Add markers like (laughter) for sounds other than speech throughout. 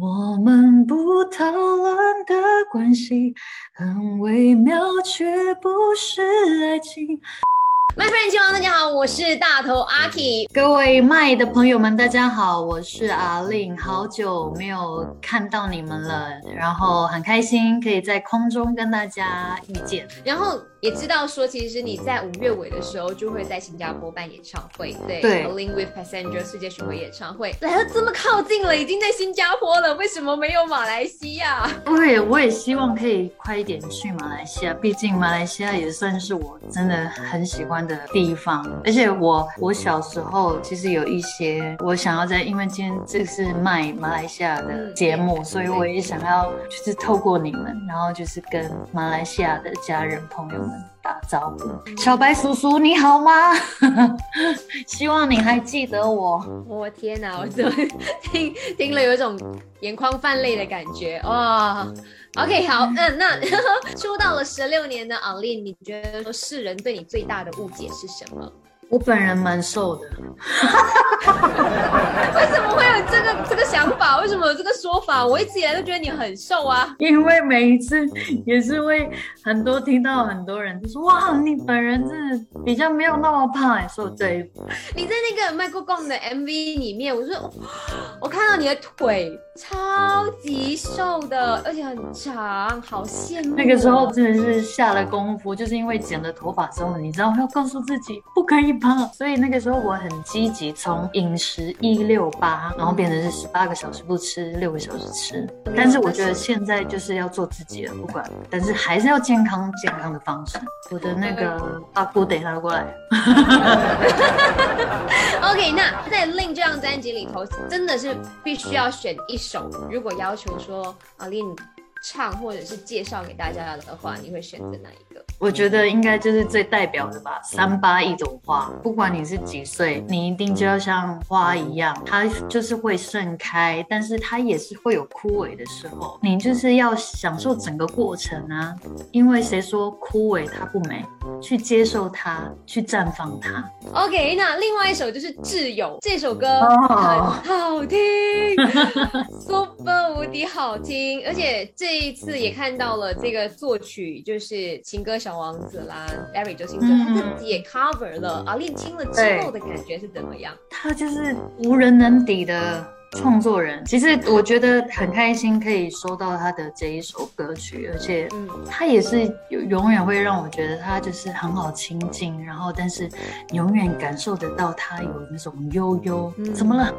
我们不讨论的关系很微妙，却不是爱情。麦夫人亲王，大家好，我是大头阿 K。各位麦的朋友们，大家好，我是阿令，好久没有看到你们了，然后很开心可以在空中跟大家遇见，然后。也知道说，其实你在五月尾的时候就会在新加坡办演唱会，对对，Alin with Passenger 世界巡回演唱会来了这么靠近了，已经在新加坡了，为什么没有马来西亚？对，我也希望可以快一点去马来西亚，毕竟马来西亚也算是我真的很喜欢的地方，而且我我小时候其实有一些我想要在，因为今天这是卖马来西亚的节目，所以我也想要就是透过你们，然后就是跟马来西亚的家人朋友。打招呼，小白叔叔你好吗？(laughs) 希望你还记得我。我天哪，我怎么听听了有一种眼眶泛泪的感觉哇？OK，好，嗯，那 (laughs) 出道了十六年的奥利，你觉得说世人对你最大的误解是什么？我本人蛮瘦的，(laughs) 为什么会有这个这个想法？为什么有这个说法？我一直以来都觉得你很瘦啊。因为每一次也是会很多听到很多人就说哇，你本人是比较没有那么胖，说对。你在那个麦克风的 MV 里面，我说我看到你的腿超级瘦的，而且很长，好羡慕。那个时候真的是下了功夫，就是因为剪了头发之后，你知道要告诉自己不可以。所以那个时候我很积极，从饮食一六八，然后变成是十八个小时不吃，六个小时吃。但是我觉得现在就是要做自己了，不管，但是还是要健康健康的方式。我的那个阿姑等一下过来。OK，那在《令》这张专辑里头，真的是必须要选一首。如果要求说阿令唱或者是介绍给大家的话，你会选择哪一个？我觉得应该就是最代表的吧，三八一朵花，不管你是几岁，你一定就要像花一样，它就是会盛开，但是它也是会有枯萎的时候，你就是要享受整个过程啊，因为谁说枯萎它不美？去接受它，去绽放它。OK，那另外一首就是《挚友》这首歌很好听，(laughs) super 无敌好听，而且这一次也看到了这个作曲就是情歌小王子啦，Barry 周星哲他自己也 cover 了。啊，练听了之后的感觉是怎么样？他就是无人能敌的。创作人其实我觉得很开心，可以收到他的这一首歌曲，而且他也是永永远会让我觉得他就是很好亲近，然后但是永远感受得到他有那种悠悠，怎么了？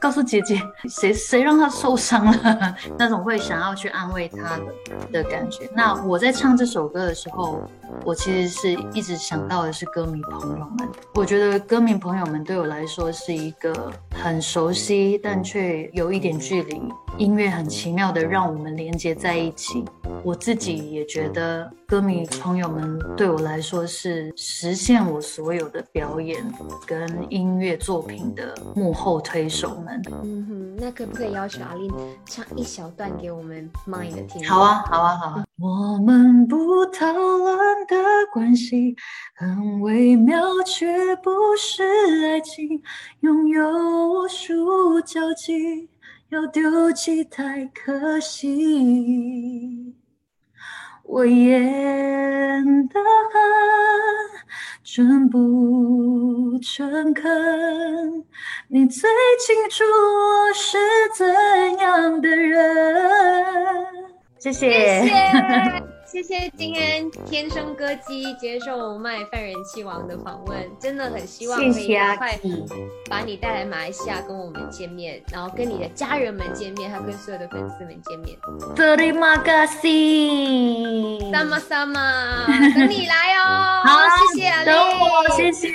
告诉姐姐，谁谁让他受伤了？那种会想要去安慰他的的感觉。那我在唱这首歌的时候，我其实是一直想到的是歌迷朋友们。我觉得歌迷朋友们对我来说是一个很熟悉，但却有一点距离。音乐很奇妙的让我们连接在一起。我自己也觉得，歌迷朋友们对我来说是实现我所有的表演跟音乐作品的幕后推手们。那可不可以要求阿令唱一小段给我们 mind 的听？好啊，好啊，好啊。我们不讨论的关系很微妙，却不是爱情，拥有无数交集。要丢弃太可惜，我演得很真不诚恳，你最清楚我是怎样的人。谢谢。谢谢 (laughs) 今天天生歌姬接受麦饭人气王的访问，真的很希望可以快把你带来马来西亚跟我们见面，然后跟你的家人们见面，还有跟所有的粉丝们见面。Terima kasih。Sama sama，等你来哦。好，谢谢，等我，谢谢。